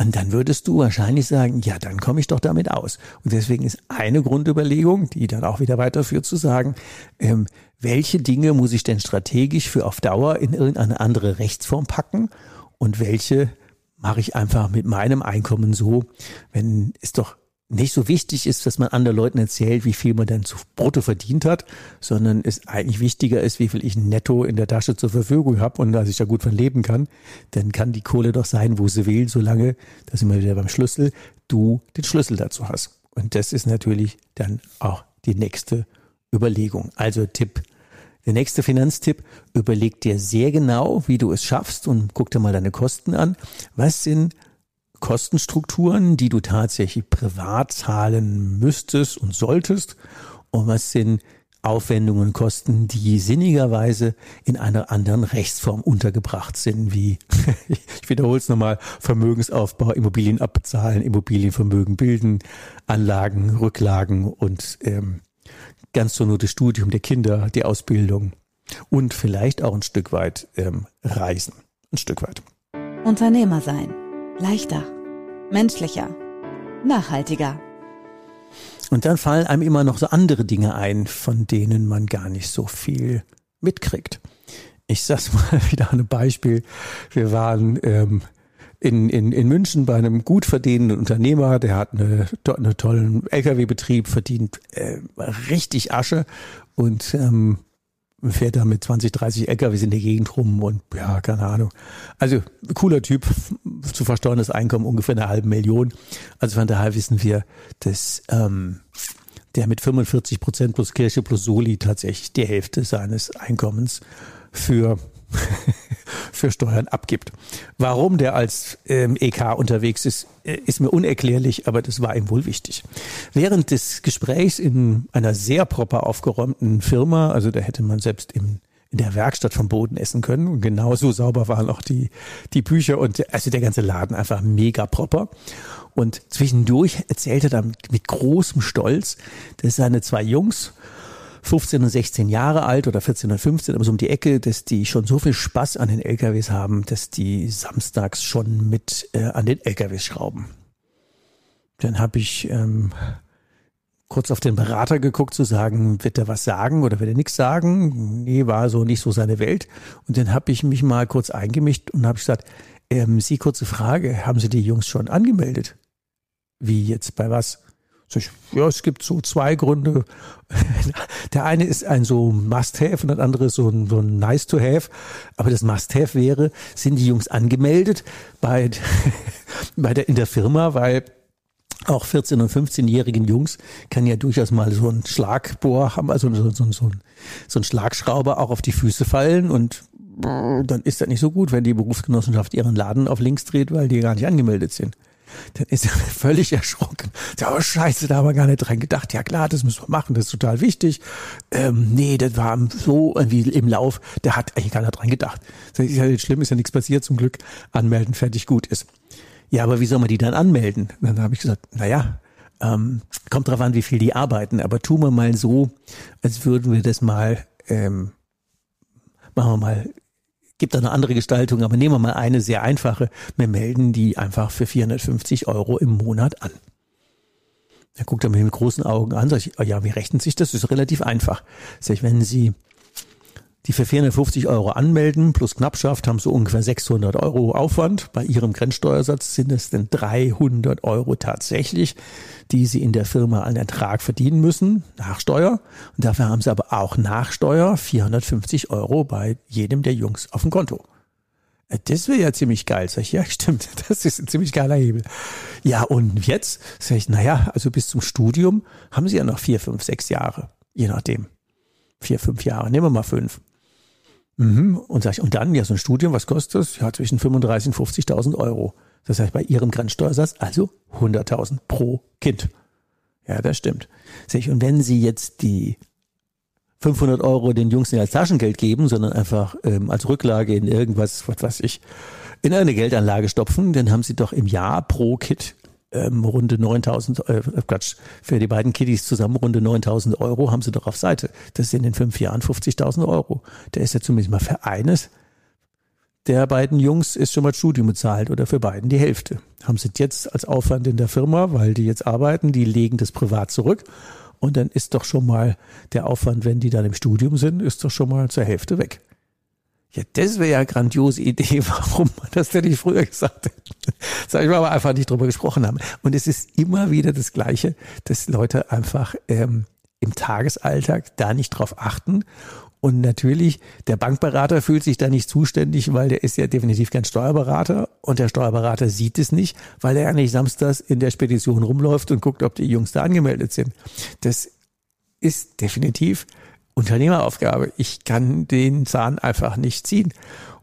Und dann würdest du wahrscheinlich sagen, ja, dann komme ich doch damit aus. Und deswegen ist eine Grundüberlegung, die dann auch wieder weiterführt, zu sagen, ähm, welche Dinge muss ich denn strategisch für auf Dauer in irgendeine andere Rechtsform packen und welche mache ich einfach mit meinem Einkommen so, wenn es doch nicht so wichtig ist, dass man anderen Leuten erzählt, wie viel man denn zu brutto verdient hat, sondern es eigentlich wichtiger ist, wie viel ich netto in der Tasche zur Verfügung habe und dass ich da gut von leben kann, dann kann die Kohle doch sein, wo sie will, solange, da sind wir wieder beim Schlüssel, du den Schlüssel dazu hast. Und das ist natürlich dann auch die nächste Überlegung. Also Tipp. Der nächste Finanztipp, überleg dir sehr genau, wie du es schaffst und guck dir mal deine Kosten an. Was sind Kostenstrukturen, die du tatsächlich privat zahlen müsstest und solltest? Und was sind Aufwendungen Kosten, die sinnigerweise in einer anderen Rechtsform untergebracht sind, wie, ich wiederhole es nochmal, Vermögensaufbau, Immobilien abbezahlen, Immobilienvermögen bilden, Anlagen, Rücklagen und ähm, ganz zur Not das Studium der Kinder, die Ausbildung und vielleicht auch ein Stück weit ähm, Reisen. Ein Stück weit. Unternehmer sein leichter, menschlicher, nachhaltiger. Und dann fallen einem immer noch so andere Dinge ein, von denen man gar nicht so viel mitkriegt. Ich sag's mal wieder an einem Beispiel. Wir waren ähm, in, in, in München bei einem gut verdienenden Unternehmer, der hat eine, einen tollen Lkw-Betrieb, verdient äh, richtig Asche und ähm, fährt da mit 20, 30 LKWs in der Gegend rum und ja, keine Ahnung. Also cooler Typ, zu versteuerndes Einkommen ungefähr eine halbe Million. Also von daher wissen wir, dass ähm, der mit 45 Prozent plus Kirche plus Soli tatsächlich die Hälfte seines Einkommens für für Steuern abgibt. Warum der als ähm, EK unterwegs ist, äh, ist mir unerklärlich, aber das war ihm wohl wichtig. Während des Gesprächs in einer sehr proper aufgeräumten Firma, also da hätte man selbst im in der Werkstatt vom Boden essen können. Und genauso sauber waren auch die, die Bücher und also der ganze Laden einfach mega proper. Und zwischendurch erzählte er dann mit großem Stolz, dass seine zwei Jungs 15 und 16 Jahre alt oder 14 und 15, aber so um die Ecke, dass die schon so viel Spaß an den LKWs haben, dass die samstags schon mit äh, an den LKWs schrauben. Dann habe ich ähm, kurz auf den Berater geguckt, zu sagen, wird er was sagen oder wird er nichts sagen? Nee, war so nicht so seine Welt. Und dann habe ich mich mal kurz eingemischt und habe gesagt, ähm, Sie, kurze Frage, haben Sie die Jungs schon angemeldet? Wie jetzt, bei was? Ja, es gibt so zwei Gründe. Der eine ist ein so Must-Have und der andere ist so ein, so ein Nice-to-Have. Aber das Must-Have wäre, sind die Jungs angemeldet bei, bei der, in der Firma, weil auch 14- und 15-jährigen Jungs kann ja durchaus mal so ein Schlagbohr haben, also so, so, so, so ein Schlagschrauber auch auf die Füße fallen und dann ist das nicht so gut, wenn die Berufsgenossenschaft ihren Laden auf links dreht, weil die gar nicht angemeldet sind. Dann ist er völlig erschrocken. Ja, oh scheiße, da haben wir gar nicht dran gedacht. Ja klar, das müssen wir machen, das ist total wichtig. Ähm, nee, das war so irgendwie im Lauf, der hat eigentlich gar nicht dran gedacht. Das ist ja schlimm, ist ja nichts passiert, zum Glück. Anmelden, fertig, gut ist. Ja, aber wie soll man die dann anmelden? Dann habe ich gesagt, naja, ähm, kommt drauf an, wie viel die arbeiten, aber tun wir mal so, als würden wir das mal, ähm, machen wir mal gibt da eine andere Gestaltung, aber nehmen wir mal eine sehr einfache. Wir melden die einfach für 450 Euro im Monat an. Er guckt er mir mit großen Augen an, sag ich, oh ja, wie rechnet sich das? Das ist relativ einfach. Sag ich, wenn Sie die für 450 Euro anmelden, plus Knappschaft, haben so ungefähr 600 Euro Aufwand. Bei Ihrem Grenzsteuersatz sind es denn 300 Euro tatsächlich, die Sie in der Firma an Ertrag verdienen müssen, nach Steuer. Und dafür haben Sie aber auch nach Steuer 450 Euro bei jedem der Jungs auf dem Konto. Äh, das wäre ja ziemlich geil. Sag ich, ja, stimmt. Das ist ein ziemlich geiler Hebel. Ja, und jetzt sag ich, naja, also bis zum Studium haben Sie ja noch vier, fünf, sechs Jahre. Je nachdem. Vier, fünf Jahre. Nehmen wir mal fünf. Mhm. Und sag ich, und dann, ja, so ein Studium, was kostet das? Ja, zwischen 35.000 und 50.000 Euro. Das heißt, bei Ihrem Grenzsteuersatz, also 100.000 pro Kind. Ja, das stimmt. Sag ich, und wenn Sie jetzt die 500 Euro den Jungs nicht als Taschengeld geben, sondern einfach ähm, als Rücklage in irgendwas, was weiß ich, in eine Geldanlage stopfen, dann haben Sie doch im Jahr pro Kit ähm, runde 9000, äh, Quatsch, für die beiden Kiddies zusammen runde 9000 Euro haben sie doch auf Seite. Das sind in fünf Jahren 50.000 Euro. Der ist ja zumindest mal für eines der beiden Jungs ist schon mal Studium bezahlt oder für beiden die Hälfte. Haben sie jetzt als Aufwand in der Firma, weil die jetzt arbeiten, die legen das privat zurück und dann ist doch schon mal der Aufwand, wenn die dann im Studium sind, ist doch schon mal zur Hälfte weg. Ja, das wäre ja eine grandiose Idee, warum man das denn nicht früher gesagt hat. Sag ich mal, aber einfach nicht drüber gesprochen haben. Und es ist immer wieder das Gleiche, dass Leute einfach ähm, im Tagesalltag da nicht drauf achten und natürlich, der Bankberater fühlt sich da nicht zuständig, weil der ist ja definitiv kein Steuerberater und der Steuerberater sieht es nicht, weil er ja nicht samstags in der Spedition rumläuft und guckt, ob die Jungs da angemeldet sind. Das ist definitiv Unternehmeraufgabe. Ich kann den Zahn einfach nicht ziehen.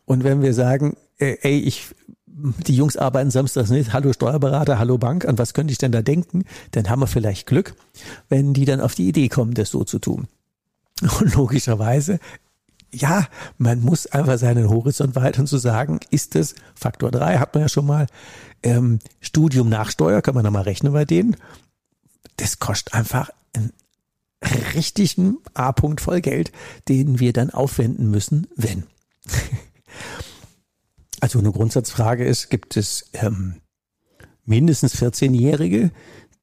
Und wenn wir sagen, äh, ey, ich die Jungs arbeiten samstags nicht, hallo Steuerberater, hallo Bank, an was könnte ich denn da denken? Dann haben wir vielleicht Glück, wenn die dann auf die Idee kommen, das so zu tun. Und logischerweise, ja, man muss einfach seinen Horizont weitern zu sagen, ist es Faktor 3, hat man ja schon mal, ähm, Studium nach Steuer, kann man da mal rechnen bei denen. Das kostet einfach einen richtigen A-Punkt voll Geld, den wir dann aufwenden müssen, wenn. Also eine Grundsatzfrage ist, gibt es ähm, mindestens 14-Jährige,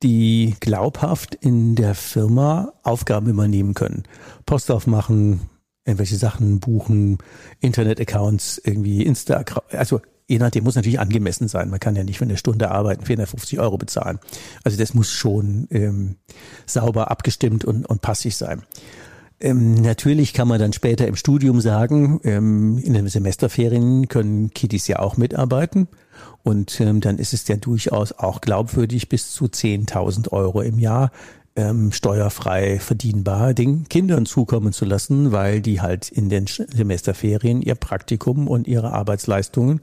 die glaubhaft in der Firma Aufgaben übernehmen können. Post aufmachen, irgendwelche Sachen buchen, Internet-Accounts, irgendwie Insta, also je nachdem muss natürlich angemessen sein. Man kann ja nicht für eine Stunde arbeiten 450 Euro bezahlen. Also das muss schon ähm, sauber abgestimmt und, und passig sein. Ähm, natürlich kann man dann später im Studium sagen, ähm, in den Semesterferien können Kiddies ja auch mitarbeiten. Und ähm, dann ist es ja durchaus auch glaubwürdig, bis zu 10.000 Euro im Jahr ähm, steuerfrei verdienbar den Kindern zukommen zu lassen, weil die halt in den Semesterferien ihr Praktikum und ihre Arbeitsleistungen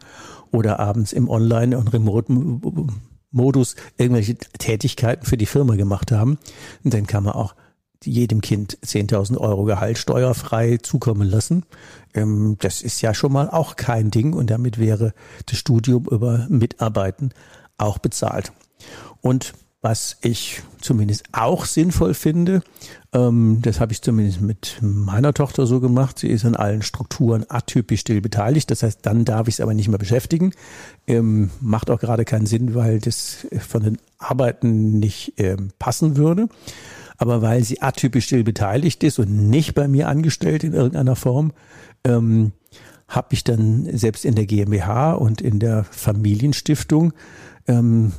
oder abends im Online- und Remote-Modus irgendwelche Tätigkeiten für die Firma gemacht haben. Und dann kann man auch jedem Kind 10.000 Euro Gehalt steuerfrei zukommen lassen. Ähm, das ist ja schon mal auch kein Ding und damit wäre das Studium über Mitarbeiten auch bezahlt. Und was ich zumindest auch sinnvoll finde, ähm, das habe ich zumindest mit meiner Tochter so gemacht, sie ist an allen Strukturen atypisch still beteiligt, das heißt, dann darf ich es aber nicht mehr beschäftigen. Ähm, macht auch gerade keinen Sinn, weil das von den Arbeiten nicht ähm, passen würde. Aber weil sie atypisch still beteiligt ist und nicht bei mir angestellt in irgendeiner Form, ähm, habe ich dann selbst in der GmbH und in der Familienstiftung, ähm,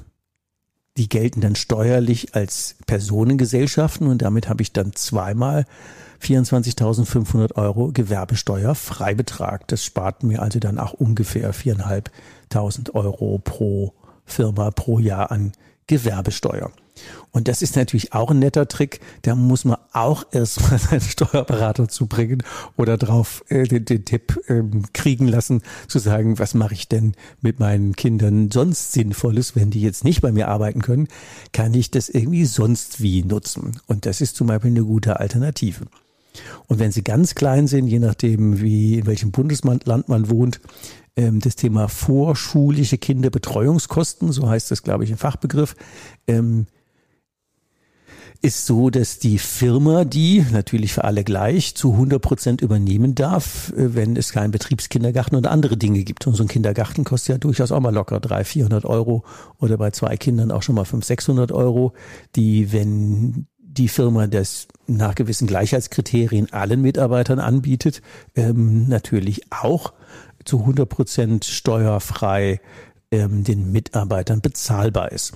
die gelten dann steuerlich als Personengesellschaften und damit habe ich dann zweimal 24.500 Euro Gewerbesteuer-Freibetrag. Das spart mir also dann auch ungefähr 4.500 Euro pro Firma pro Jahr an Gewerbesteuer. Und das ist natürlich auch ein netter Trick. Da muss man auch erstmal seinen Steuerberater zubringen oder drauf äh, den, den Tipp ähm, kriegen lassen, zu sagen, was mache ich denn mit meinen Kindern sonst Sinnvolles, wenn die jetzt nicht bei mir arbeiten können, kann ich das irgendwie sonst wie nutzen. Und das ist zum Beispiel eine gute Alternative. Und wenn sie ganz klein sind, je nachdem, wie in welchem Bundesland man wohnt, ähm, das Thema vorschulische Kinderbetreuungskosten, so heißt das, glaube ich, im Fachbegriff, ähm, ist so, dass die Firma die natürlich für alle gleich zu 100 Prozent übernehmen darf, äh, wenn es keinen Betriebskindergarten oder andere Dinge gibt. Und so ein Kindergarten kostet ja durchaus auch mal locker 300, 400 Euro oder bei zwei Kindern auch schon mal 500, 600 Euro, die, wenn die Firma das nach gewissen Gleichheitskriterien allen Mitarbeitern anbietet, ähm, natürlich auch zu 100 Prozent steuerfrei ähm, den Mitarbeitern bezahlbar ist.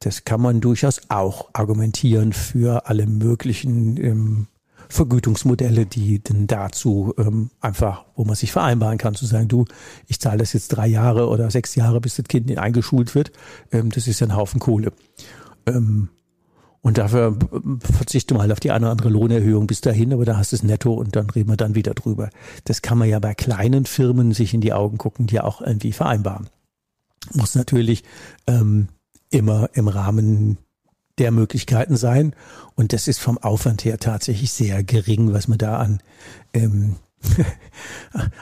Das kann man durchaus auch argumentieren für alle möglichen ähm, Vergütungsmodelle, die denn dazu ähm, einfach, wo man sich vereinbaren kann, zu sagen, du, ich zahle das jetzt drei Jahre oder sechs Jahre, bis das Kind eingeschult wird. Ähm, das ist ja ein Haufen Kohle. Ähm, und dafür verzichte mal auf die eine oder andere Lohnerhöhung bis dahin, aber da hast du es netto und dann reden wir dann wieder drüber. Das kann man ja bei kleinen Firmen sich in die Augen gucken, die auch irgendwie vereinbaren. Muss natürlich ähm, immer im Rahmen der Möglichkeiten sein. Und das ist vom Aufwand her tatsächlich sehr gering, was man da an ähm,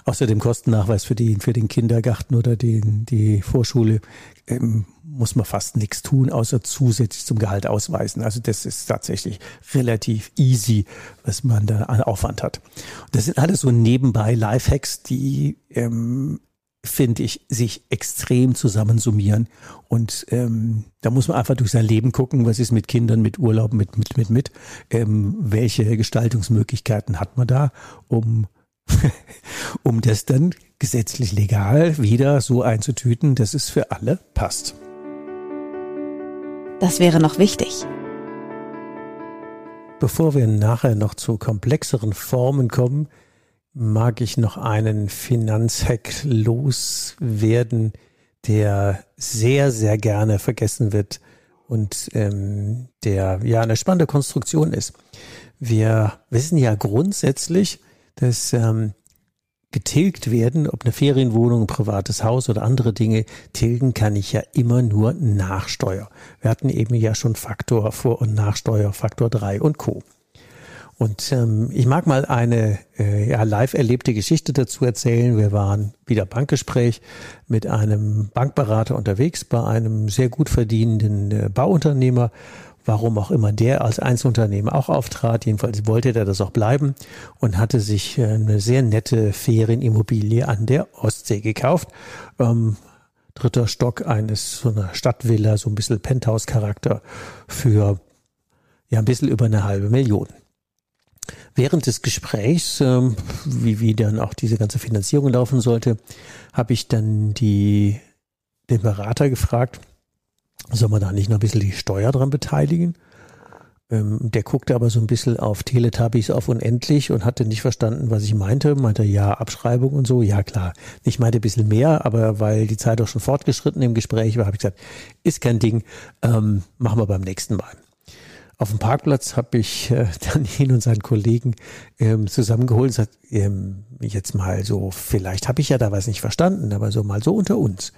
außer dem Kostennachweis für den, für den Kindergarten oder den, die Vorschule ähm, muss man fast nichts tun, außer zusätzlich zum Gehalt ausweisen. Also das ist tatsächlich relativ easy, was man da an Aufwand hat. Das sind alles so nebenbei Lifehacks, die ähm, finde ich, sich extrem zusammensummieren. Und ähm, da muss man einfach durch sein Leben gucken, was ist mit Kindern, mit Urlaub, mit, mit, mit, mit. Ähm, welche Gestaltungsmöglichkeiten hat man da, um, um das dann gesetzlich legal wieder so einzutüten, dass es für alle passt. Das wäre noch wichtig. Bevor wir nachher noch zu komplexeren Formen kommen, mag ich noch einen Finanzhack loswerden, der sehr, sehr gerne vergessen wird und ähm, der ja eine spannende Konstruktion ist. Wir wissen ja grundsätzlich, dass ähm, getilgt werden, ob eine Ferienwohnung, ein privates Haus oder andere Dinge, tilgen kann ich ja immer nur nach Steuer. Wir hatten eben ja schon Faktor Vor- und Nachsteuer, Faktor 3 und Co. Und ähm, ich mag mal eine äh, ja, live erlebte Geschichte dazu erzählen. Wir waren wieder Bankgespräch mit einem Bankberater unterwegs bei einem sehr gut verdienenden äh, Bauunternehmer. Warum auch immer der als Einzelunternehmen auch auftrat. Jedenfalls wollte der das auch bleiben und hatte sich äh, eine sehr nette Ferienimmobilie an der Ostsee gekauft. Ähm, dritter Stock eines so einer Stadtvilla, so ein bisschen Penthouse-Charakter für ja ein bisschen über eine halbe Million. Während des Gesprächs, ähm, wie, wie dann auch diese ganze Finanzierung laufen sollte, habe ich dann die, den Berater gefragt, soll man da nicht noch ein bisschen die Steuer dran beteiligen? Ähm, der guckte aber so ein bisschen auf Teletubbies auf unendlich und hatte nicht verstanden, was ich meinte. Meinte, ja, Abschreibung und so. Ja, klar. Ich meinte ein bisschen mehr, aber weil die Zeit auch schon fortgeschritten im Gespräch war, habe ich gesagt, ist kein Ding, ähm, machen wir beim nächsten Mal. Auf dem Parkplatz habe ich äh, dann ihn und seinen Kollegen ähm, zusammengeholt und gesagt, ähm, jetzt mal so, vielleicht habe ich ja da was nicht verstanden, aber so mal so unter uns.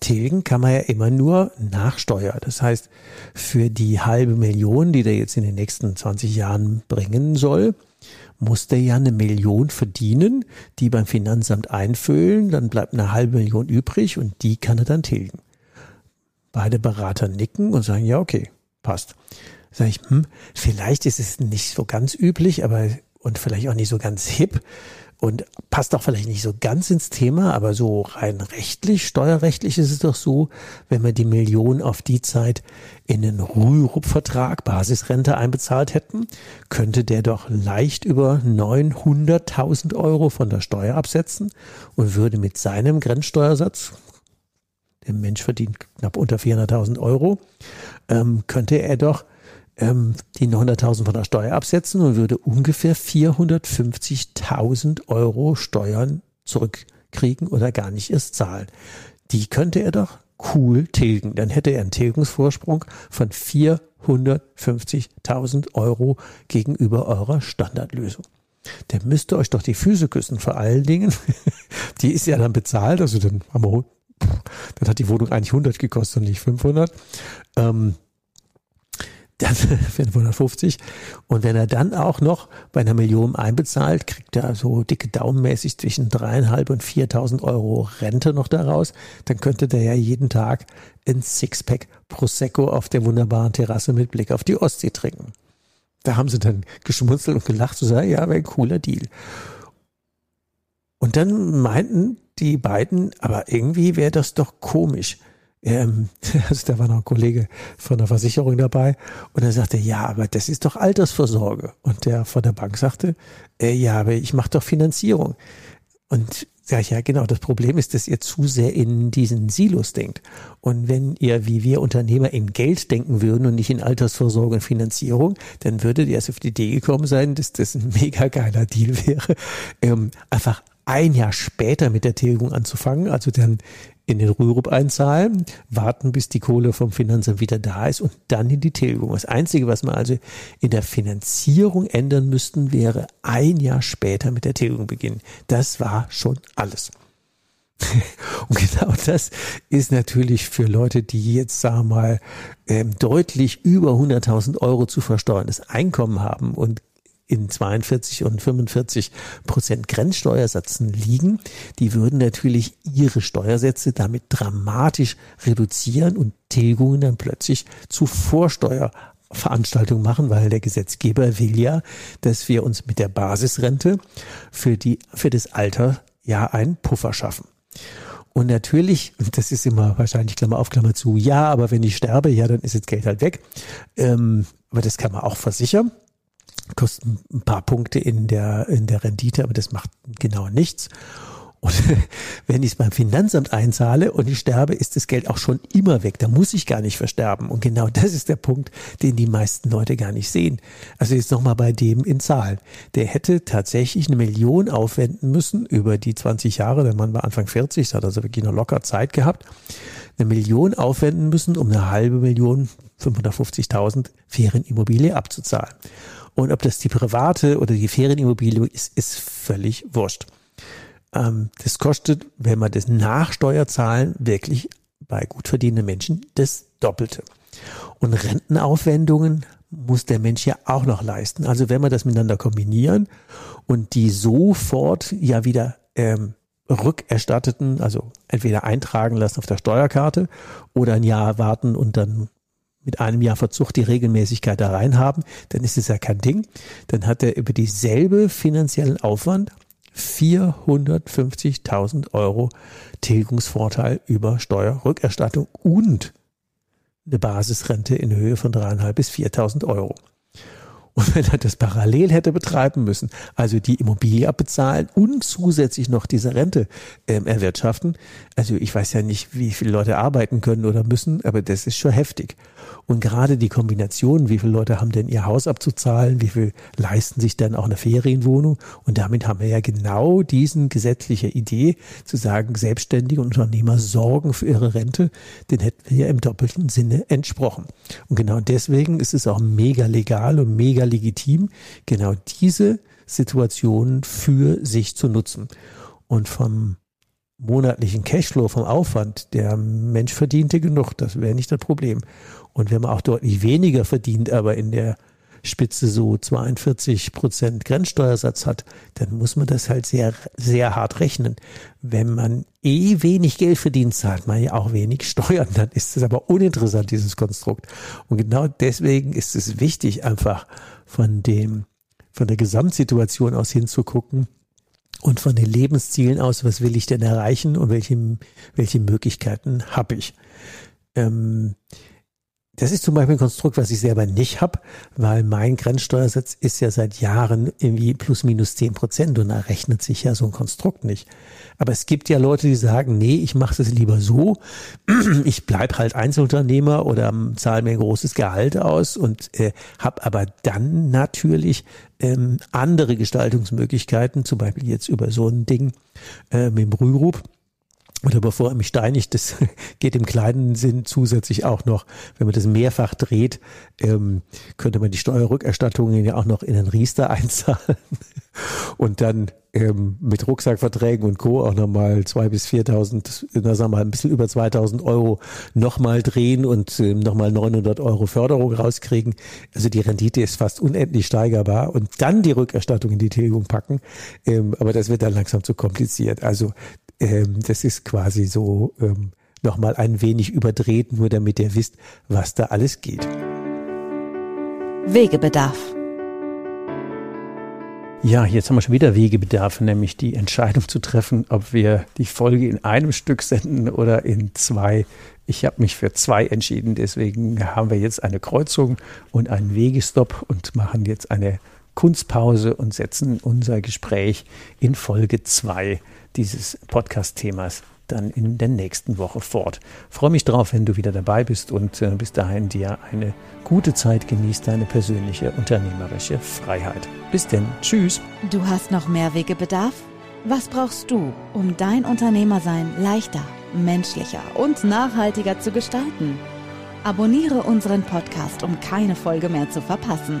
Tilgen kann man ja immer nur nach Steuer. Das heißt, für die halbe Million, die der jetzt in den nächsten 20 Jahren bringen soll, muss der ja eine Million verdienen, die beim Finanzamt einfüllen, dann bleibt eine halbe Million übrig und die kann er dann tilgen. Beide Berater nicken und sagen, ja, okay, passt. Sag ich, hm, vielleicht ist es nicht so ganz üblich, aber und vielleicht auch nicht so ganz hip und passt auch vielleicht nicht so ganz ins Thema, aber so rein rechtlich, steuerrechtlich ist es doch so, wenn wir die Million auf die Zeit in den Rürup-Vertrag Basisrente einbezahlt hätten, könnte der doch leicht über 900.000 Euro von der Steuer absetzen und würde mit seinem Grenzsteuersatz, der Mensch verdient knapp unter 400.000 Euro, ähm, könnte er doch ähm, die 100.000 von der Steuer absetzen und würde ungefähr 450.000 Euro Steuern zurückkriegen oder gar nicht erst zahlen. Die könnte er doch cool tilgen. Dann hätte er einen Tilgungsvorsprung von 450.000 Euro gegenüber eurer Standardlösung. Der müsste euch doch die Füße küssen, vor allen Dingen. Die ist ja dann bezahlt, also dann haben wir, dann hat die Wohnung eigentlich 100 gekostet und nicht 500. Ähm, dann 550. Und wenn er dann auch noch bei einer Million einbezahlt, kriegt er so dicke Daumenmäßig zwischen dreieinhalb und 4.000 Euro Rente noch daraus, dann könnte der ja jeden Tag ein Sixpack Prosecco auf der wunderbaren Terrasse mit Blick auf die Ostsee trinken. Da haben sie dann geschmunzelt und gelacht, so sagen, ja, wäre ein cooler Deal. Und dann meinten die beiden, aber irgendwie wäre das doch komisch ähm, also da war noch ein Kollege von der Versicherung dabei und er sagte, ja, aber das ist doch Altersvorsorge. Und der von der Bank sagte, äh, ja, aber ich mache doch Finanzierung. Und ich, ja, genau, das Problem ist, dass ihr zu sehr in diesen Silos denkt. Und wenn ihr, wie wir Unternehmer, in Geld denken würden und nicht in Altersvorsorge und Finanzierung, dann würdet ihr erst auf die Idee gekommen sein, dass das ein mega geiler Deal wäre, ähm, einfach ein Jahr später mit der Tilgung anzufangen, also dann in den Rürup einzahlen, warten, bis die Kohle vom Finanzamt wieder da ist und dann in die Tilgung. Das Einzige, was wir also in der Finanzierung ändern müssten, wäre ein Jahr später mit der Tilgung beginnen. Das war schon alles. Und genau das ist natürlich für Leute, die jetzt, sagen wir mal, ähm, deutlich über 100.000 Euro zu versteuerndes Einkommen haben und in 42 und 45 Prozent Grenzsteuersätzen liegen, die würden natürlich ihre Steuersätze damit dramatisch reduzieren und Tilgungen dann plötzlich zu Vorsteuerveranstaltungen machen, weil der Gesetzgeber will ja, dass wir uns mit der Basisrente für die, für das Alter ja einen Puffer schaffen. Und natürlich, und das ist immer wahrscheinlich Klammer auf, Klammer zu, ja, aber wenn ich sterbe, ja, dann ist das Geld halt weg. Ähm, aber das kann man auch versichern. Kostet ein paar Punkte in der, in der Rendite, aber das macht genau nichts. Und wenn ich es beim Finanzamt einzahle und ich sterbe, ist das Geld auch schon immer weg. Da muss ich gar nicht versterben. Und genau das ist der Punkt, den die meisten Leute gar nicht sehen. Also jetzt nochmal bei dem in Zahlen. Der hätte tatsächlich eine Million aufwenden müssen über die 20 Jahre. Der Mann war Anfang 40, hat also wirklich noch locker Zeit gehabt. Eine Million aufwenden müssen, um eine halbe Million, 550.000 Ferienimmobilie abzuzahlen. Und ob das die private oder die Ferienimmobilie ist, ist völlig wurscht. Ähm, das kostet, wenn man das nach Steuerzahlen wirklich bei gut verdienenden Menschen das Doppelte. Und Rentenaufwendungen muss der Mensch ja auch noch leisten. Also wenn wir das miteinander kombinieren und die sofort ja wieder ähm, rückerstatteten, also entweder eintragen lassen auf der Steuerkarte oder ein Jahr warten und dann mit einem Jahr Verzug die Regelmäßigkeit da rein haben, dann ist es ja kein Ding. Dann hat er über dieselbe finanziellen Aufwand 450.000 Euro Tilgungsvorteil über Steuerrückerstattung und eine Basisrente in Höhe von dreieinhalb bis 4.000 Euro. Und wenn er das parallel hätte betreiben müssen, also die Immobilie abbezahlen und zusätzlich noch diese Rente ähm, erwirtschaften, also ich weiß ja nicht, wie viele Leute arbeiten können oder müssen, aber das ist schon heftig. Und gerade die Kombination, wie viele Leute haben denn ihr Haus abzuzahlen, wie viel leisten sich denn auch eine Ferienwohnung? Und damit haben wir ja genau diesen gesetzliche Idee zu sagen, selbstständige Unternehmer sorgen für ihre Rente, den hätten wir ja im doppelten Sinne entsprochen. Und genau deswegen ist es auch mega legal und mega legitim, genau diese Situation für sich zu nutzen. Und vom monatlichen Cashflow, vom Aufwand, der Mensch verdiente genug, das wäre nicht das Problem. Und wenn man auch deutlich weniger verdient, aber in der Spitze so 42 Prozent Grenzsteuersatz hat, dann muss man das halt sehr, sehr hart rechnen. Wenn man eh wenig Geld verdient, zahlt man ja auch wenig Steuern. Dann ist es aber uninteressant, dieses Konstrukt. Und genau deswegen ist es wichtig, einfach von dem, von der Gesamtsituation aus hinzugucken und von den Lebenszielen aus, was will ich denn erreichen und welche, welche Möglichkeiten habe ich. Ähm, das ist zum Beispiel ein Konstrukt, was ich selber nicht habe, weil mein Grenzsteuersatz ist ja seit Jahren irgendwie plus minus zehn Prozent und da rechnet sich ja so ein Konstrukt nicht. Aber es gibt ja Leute, die sagen, nee, ich mache es lieber so, ich bleib halt Einzelunternehmer oder zahle mir ein großes Gehalt aus und äh, habe aber dann natürlich ähm, andere Gestaltungsmöglichkeiten, zum Beispiel jetzt über so ein Ding äh, mit dem Rürup oder bevor er mich steinigt, das geht im kleinen Sinn zusätzlich auch noch, wenn man das mehrfach dreht, ähm, könnte man die Steuerrückerstattungen ja auch noch in den Riester einzahlen. Und dann ähm, mit Rucksackverträgen und Co. auch nochmal zwei bis 4.000, na sagen wir mal ein bisschen über 2.000 Euro nochmal drehen und ähm, nochmal 900 Euro Förderung rauskriegen. Also die Rendite ist fast unendlich steigerbar und dann die Rückerstattung in die Tilgung packen. Ähm, aber das wird dann langsam zu kompliziert. Also ähm, das ist quasi so ähm, nochmal ein wenig überdreht, nur damit ihr wisst, was da alles geht. Wegebedarf. Ja, jetzt haben wir schon wieder Wegebedarf, nämlich die Entscheidung zu treffen, ob wir die Folge in einem Stück senden oder in zwei. Ich habe mich für zwei entschieden, deswegen haben wir jetzt eine Kreuzung und einen Wegestopp und machen jetzt eine Kunstpause und setzen unser Gespräch in Folge zwei dieses Podcast-Themas dann in der nächsten Woche fort. freue mich drauf, wenn du wieder dabei bist und äh, bis dahin dir eine gute Zeit genießt, deine persönliche unternehmerische Freiheit. Bis denn, tschüss. Du hast noch mehr Wegebedarf? Was brauchst du, um dein Unternehmersein leichter, menschlicher und nachhaltiger zu gestalten? Abonniere unseren Podcast, um keine Folge mehr zu verpassen.